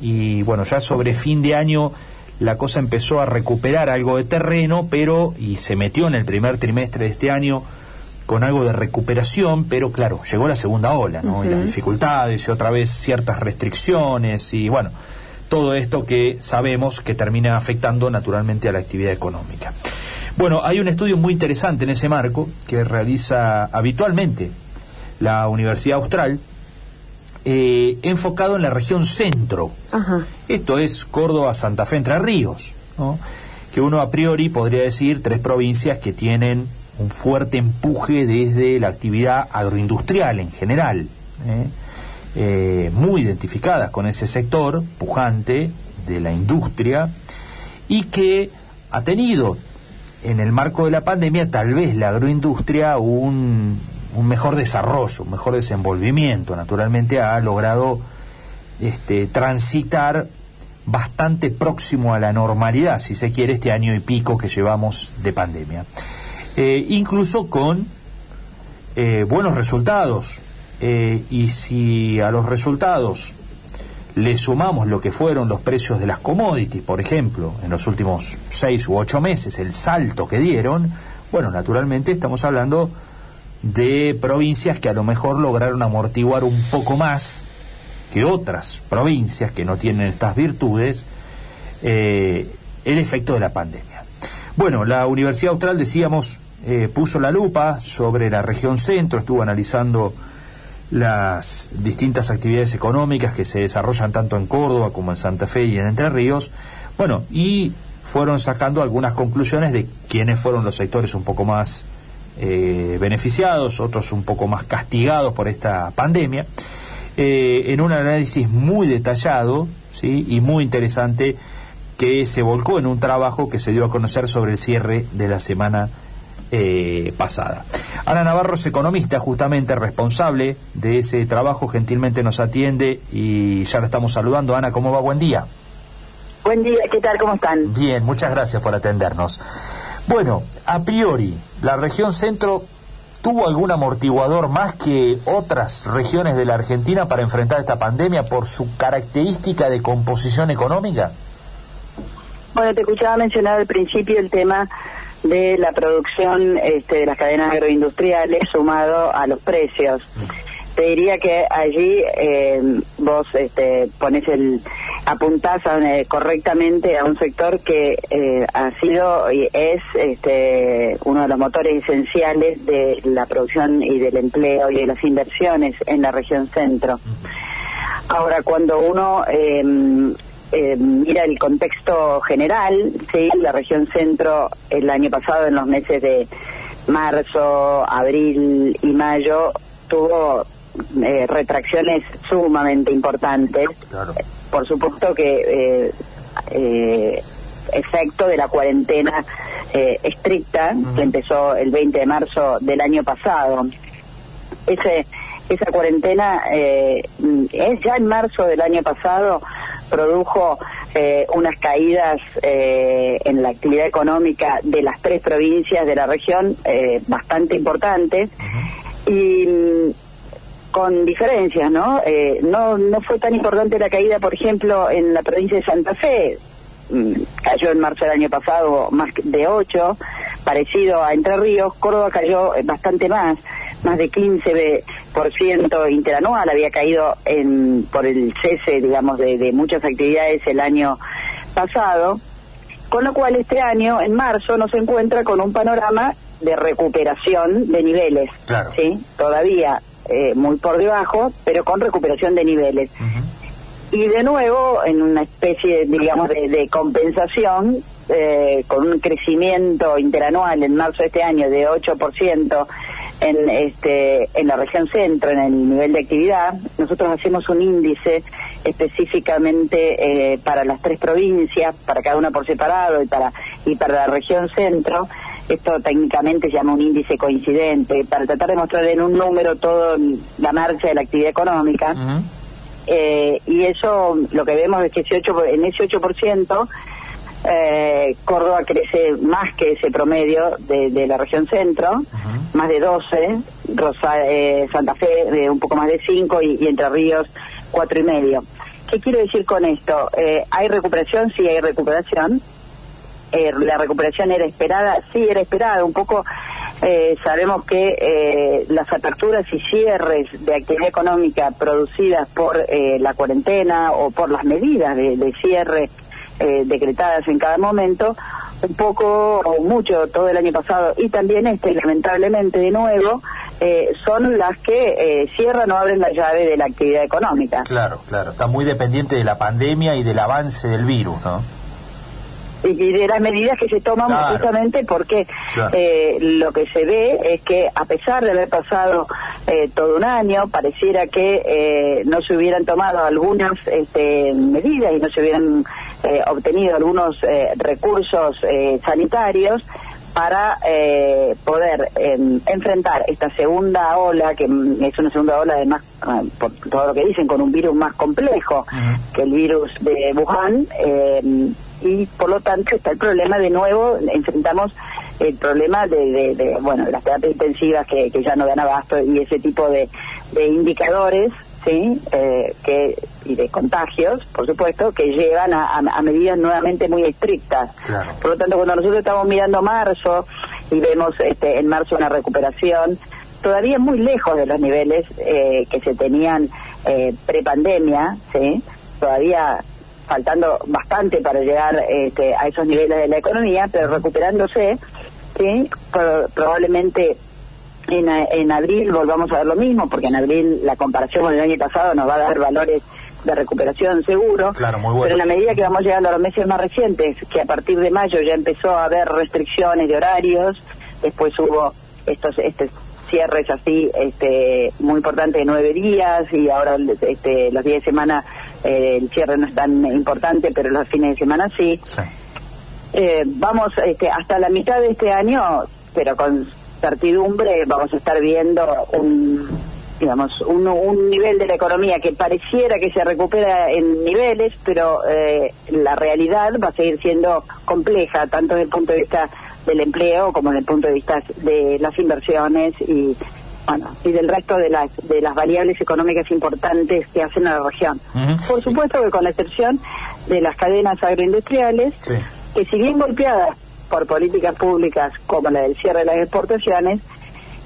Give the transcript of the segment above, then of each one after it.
y bueno, ya sobre fin de año la cosa empezó a recuperar algo de terreno, pero y se metió en el primer trimestre de este año con algo de recuperación, pero claro, llegó la segunda ola, ¿no? Y las dificultades y otra vez ciertas restricciones y bueno, todo esto que sabemos que termina afectando naturalmente a la actividad económica. Bueno, hay un estudio muy interesante en ese marco que realiza habitualmente la Universidad Austral, eh, enfocado en la región centro. Esto es Córdoba, Santa Fe, Entre Ríos, que uno a priori podría decir tres provincias que tienen un fuerte empuje desde la actividad agroindustrial en general, ¿eh? Eh, muy identificadas con ese sector pujante de la industria y que ha tenido en el marco de la pandemia tal vez la agroindustria un, un mejor desarrollo, un mejor desenvolvimiento. Naturalmente ha logrado este, transitar bastante próximo a la normalidad, si se quiere, este año y pico que llevamos de pandemia. Eh, incluso con eh, buenos resultados. Eh, y si a los resultados le sumamos lo que fueron los precios de las commodities, por ejemplo, en los últimos seis u ocho meses, el salto que dieron, bueno, naturalmente estamos hablando de provincias que a lo mejor lograron amortiguar un poco más que otras provincias que no tienen estas virtudes el efecto de la pandemia. Bueno, la Universidad Austral, decíamos, eh, puso la lupa sobre la región centro, estuvo analizando las distintas actividades económicas que se desarrollan tanto en Córdoba como en Santa Fe y en Entre Ríos, bueno, y fueron sacando algunas conclusiones de quiénes fueron los sectores un poco más eh, beneficiados, otros un poco más castigados por esta pandemia, eh, en un análisis muy detallado ¿sí? y muy interesante que se volcó en un trabajo que se dio a conocer sobre el cierre de la semana eh, pasada. Ana Navarro es economista, justamente responsable de ese trabajo, gentilmente nos atiende y ya la estamos saludando. Ana, ¿cómo va? Buen día. Buen día, ¿qué tal? ¿Cómo están? Bien, muchas gracias por atendernos. Bueno, a priori, la región centro tuvo algún amortiguador más que otras regiones de la Argentina para enfrentar esta pandemia por su característica de composición económica? Bueno, te escuchaba mencionar al principio el tema de la producción este, de las cadenas agroindustriales sumado a los precios. Te diría que allí eh, vos este, pones el apuntás eh, correctamente a un sector que eh, ha sido y es este, uno de los motores esenciales de la producción y del empleo y de las inversiones en la región centro. Ahora, cuando uno eh, mira el contexto general, sí, la región centro el año pasado en los meses de marzo, abril y mayo tuvo eh, retracciones sumamente importantes. Por supuesto que eh, efecto de la cuarentena estricta que empezó el 20 de marzo del año pasado. Ese, esa cuarentena es ya en marzo del año pasado produjo eh, unas caídas eh, en la actividad económica de las tres provincias de la región eh, bastante importantes. Y con diferencias, ¿no? ¿no? No fue tan importante la caída, por ejemplo, en la provincia de Santa Fe, mm, cayó en marzo del año pasado más de 8, parecido a Entre Ríos, Córdoba cayó bastante más más de 15% interanual, había caído en, por el cese, digamos, de, muchas actividades el año pasado, con lo cual este año, en marzo, nos encuentra con un panorama de recuperación de niveles, ¿sí? Todavía eh, muy por debajo, pero con recuperación de niveles. Y de nuevo, en una especie, digamos, de, compensación, eh, con un crecimiento interanual en marzo de este año de 8%, en, este, en la región centro, en el nivel de actividad. Nosotros hacemos un índice específicamente eh, para las tres provincias, para cada una por separado y para, y para la región centro. Esto técnicamente se llama un índice coincidente, para tratar de mostrar en un número toda la marcha de la actividad económica. eh, y eso lo que vemos es que ese 8, en ese 8%, eh, Córdoba crece más que ese promedio de, de la región centro más de 12, Rosa, eh, Santa Fe de un poco más de 5 y, Entre Ríos cuatro y medio. ¿Qué quiero decir con esto? Eh, ¿Hay recuperación? Sí, hay recuperación. Eh, la recuperación era esperada, sí, era esperada. Un poco eh, sabemos que eh, las aperturas y cierres de actividad económica producidas por eh, la cuarentena o por las medidas de, de cierre eh, decretadas en cada momento, un poco o mucho todo el año pasado y también este, lamentablemente de nuevo, eh, son las que eh, cierran o abren la llave de la actividad económica. Claro, claro. Está muy dependiente de la pandemia y del avance del virus, ¿no? Y de las medidas que se toman Claro. justamente porque Claro. eh, lo que se ve es que a pesar de haber pasado eh, todo un año, pareciera que eh, no se hubieran tomado algunas este, medidas y no se hubieran eh, obtenido algunos eh, recursos eh, sanitarios para eh, poder em, enfrentar esta segunda ola, que mm, es una segunda ola además, ah, por todo lo que dicen, con un virus más complejo que el virus de Wuhan, eh, y por lo tanto está el problema de nuevo, enfrentamos el problema de, de- de, bueno, las terapias intensivas que, que ya no dan abasto y ese tipo de, de indicadores, ¿sí? Eh, que, y de contagios, por supuesto, que llevan a, a- a medidas nuevamente muy estrictas. Claro. Por lo tanto, cuando nosotros estamos mirando marzo y vemos este, en marzo una recuperación, todavía muy lejos de los niveles eh, que se tenían eh, prepandemia, ¿sí? todavía faltando bastante para llegar este, a esos niveles de la economía, pero recuperándose, ¿sí? Pro- probablemente en, en abril volvamos a ver lo mismo, porque en abril la comparación con el año pasado nos va a dar valores de recuperación seguro. Claro, muy buenos. Pero en la medida que vamos llegando a los meses más recientes, que a partir de mayo ya empezó a haber restricciones de horarios, después hubo estos estos cierres así este muy importantes de nueve días y ahora este, los días de semana eh, el cierre no es tan importante, pero los fines de semana sí. Sí. Eh, vamos este, hasta la mitad de este año, pero con certidumbre vamos a estar viendo un digamos un, un nivel de la economía que pareciera que se recupera en niveles, pero eh, la realidad va a seguir siendo compleja tanto desde el punto de vista del empleo como desde el punto de vista de las inversiones y bueno y del resto de las de las variables económicas importantes que hacen a la región. Por supuesto que con la excepción de las cadenas agroindustriales Sí. que si bien golpeadas por políticas públicas como la del cierre de las exportaciones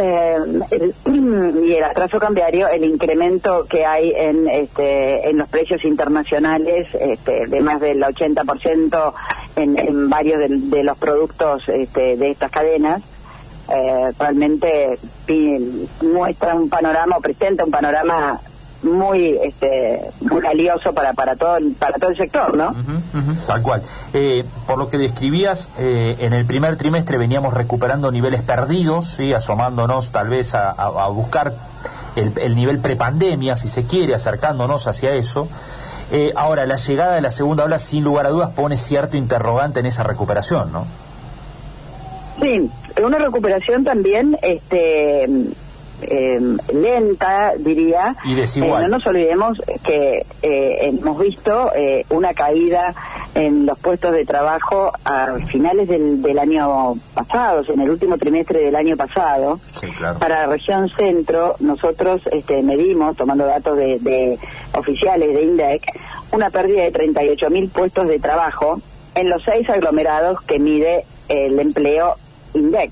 eh, el- y el atraso cambiario, el incremento que hay en este, en los precios internacionales este, de más del 80% en, en varios de, los productos este, de estas cadenas, eh, realmente pi- muestra un panorama o presenta un panorama muy este muy valioso para para todo para todo el sector no Tal cual. Eh, por lo que describías, eh, en el primer trimestre veníamos recuperando niveles perdidos, ¿sí? asomándonos tal vez a buscar el, el nivel prepandemia, si se quiere, acercándonos hacia eso. Eh, ahora, la llegada de la segunda ola, sin lugar a dudas, pone cierto interrogante en esa recuperación, ¿no? Sí, una recuperación también este eh, lenta, diría. Y desigual. Eh, no nos olvidemos que eh, hemos visto eh, una caída en los puestos de trabajo a finales del, del año pasado, o sea, en el último trimestre del año pasado. Sí, claro. Para la región centro, nosotros este, medimos, tomando datos de, de oficiales de INDEC, una pérdida de 38 mil puestos de trabajo en los seis aglomerados que mide el empleo INDEC.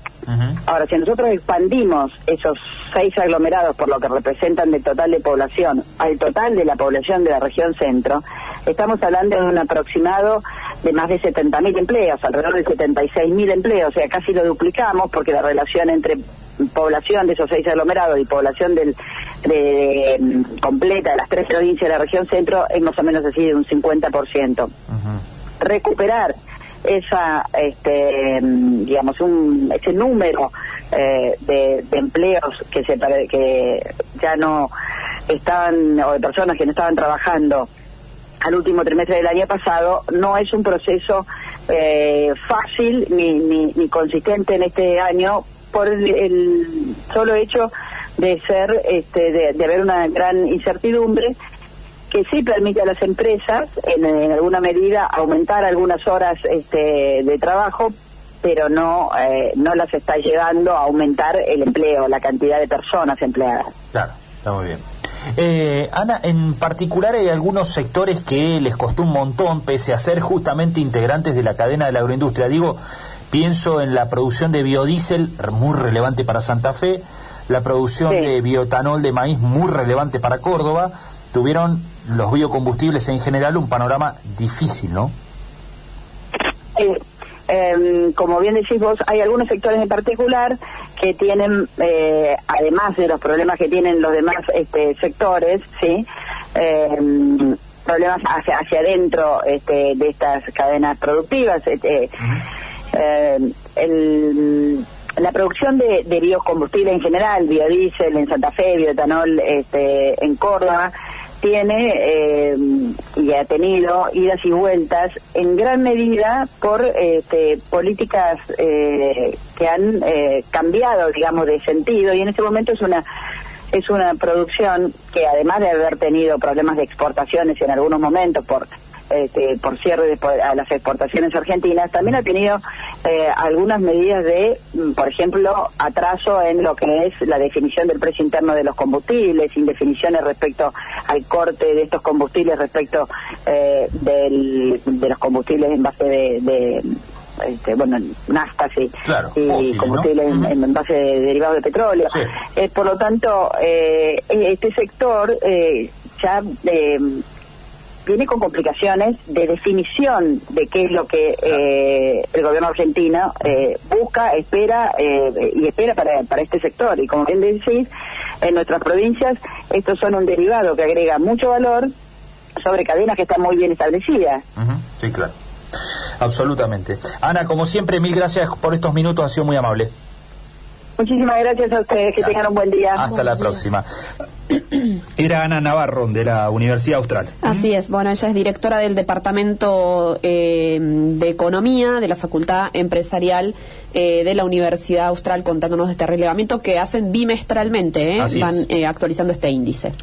Ahora, si nosotros expandimos esos seis aglomerados por lo que representan del total de población al total de la población de la región centro, estamos hablando de un aproximado de más de 70.000 empleos, alrededor de 76.000 empleos, o sea, casi lo duplicamos porque la relación entre población de esos seis aglomerados y población del de, completa de las tres provincias de la región centro es más o menos así de un 50% Ujú. recuperar esa este mm, digamos un ese número eh, de, empleos que se que ya no estaban o de personas que no estaban trabajando al último trimestre del año pasado no es un proceso eh, fácil ni, ni, ni consistente en este año por el, solo hecho de ser este de, de haber una gran incertidumbre que sí permite a las empresas, en, en alguna medida, aumentar algunas horas este, de trabajo, pero no, eh, no las está llevando a aumentar el empleo, la cantidad de personas empleadas. Claro, está muy bien. Eh, Ana, en particular hay algunos sectores que les costó un montón, pese a ser justamente integrantes de la cadena de la agroindustria. Digo, pienso en la producción de biodiesel, muy relevante para Santa Fe, la producción de biotanol de maíz, muy relevante para Córdoba. Tuvieron los biocombustibles en general un panorama difícil, ¿no? Eh, como bien decís vos, hay algunos sectores en particular que tienen, eh, además de los problemas que tienen los demás este, sectores, sí, em, problemas hacia hacia adentro este, de estas cadenas productivas. Este, em, la producción de, de en general, biodiesel en Santa Fe, bioetanol este, en Córdoba, tiene eh, y ha tenido idas y vueltas en gran medida por este, políticas eh, que han eh, cambiado, digamos, de sentido. Y en este momento es una es una producción que además de haber tenido problemas de exportaciones en algunos momentos por este, por cierre de, a las exportaciones argentinas, también ha tenido eh, algunas medidas de, mm, por ejemplo, atraso en lo que es la definición del precio interno de los combustibles, indefiniciones respecto al corte de estos combustibles respecto eh, de los combustibles en base de, este, bueno, naftas y, combustibles en, base de derivados de petróleo. Eh, por lo tanto, este sector ya viene con complicaciones de definición de qué es lo que eh, el gobierno argentino eh, busca, espera eh, y espera para, para este sector. Y como bien decís, en nuestras provincias estos son un derivado que agrega mucho valor sobre cadenas que están muy bien establecidas. Sí, claro. Absolutamente. Ana, como siempre, mil gracias por estos minutos, ha sido muy amable. Muchísimas gracias a ustedes, que tengan un buen día. Hasta la próxima. Era Ana Navarro, de la Universidad Austral. Así es, bueno, ella es directora del Departamento eh, de Economía de la Facultad Empresarial eh, de la Universidad Austral, contándonos de este relevamiento que hacen bimestralmente, ¿eh? van actualizando este índice.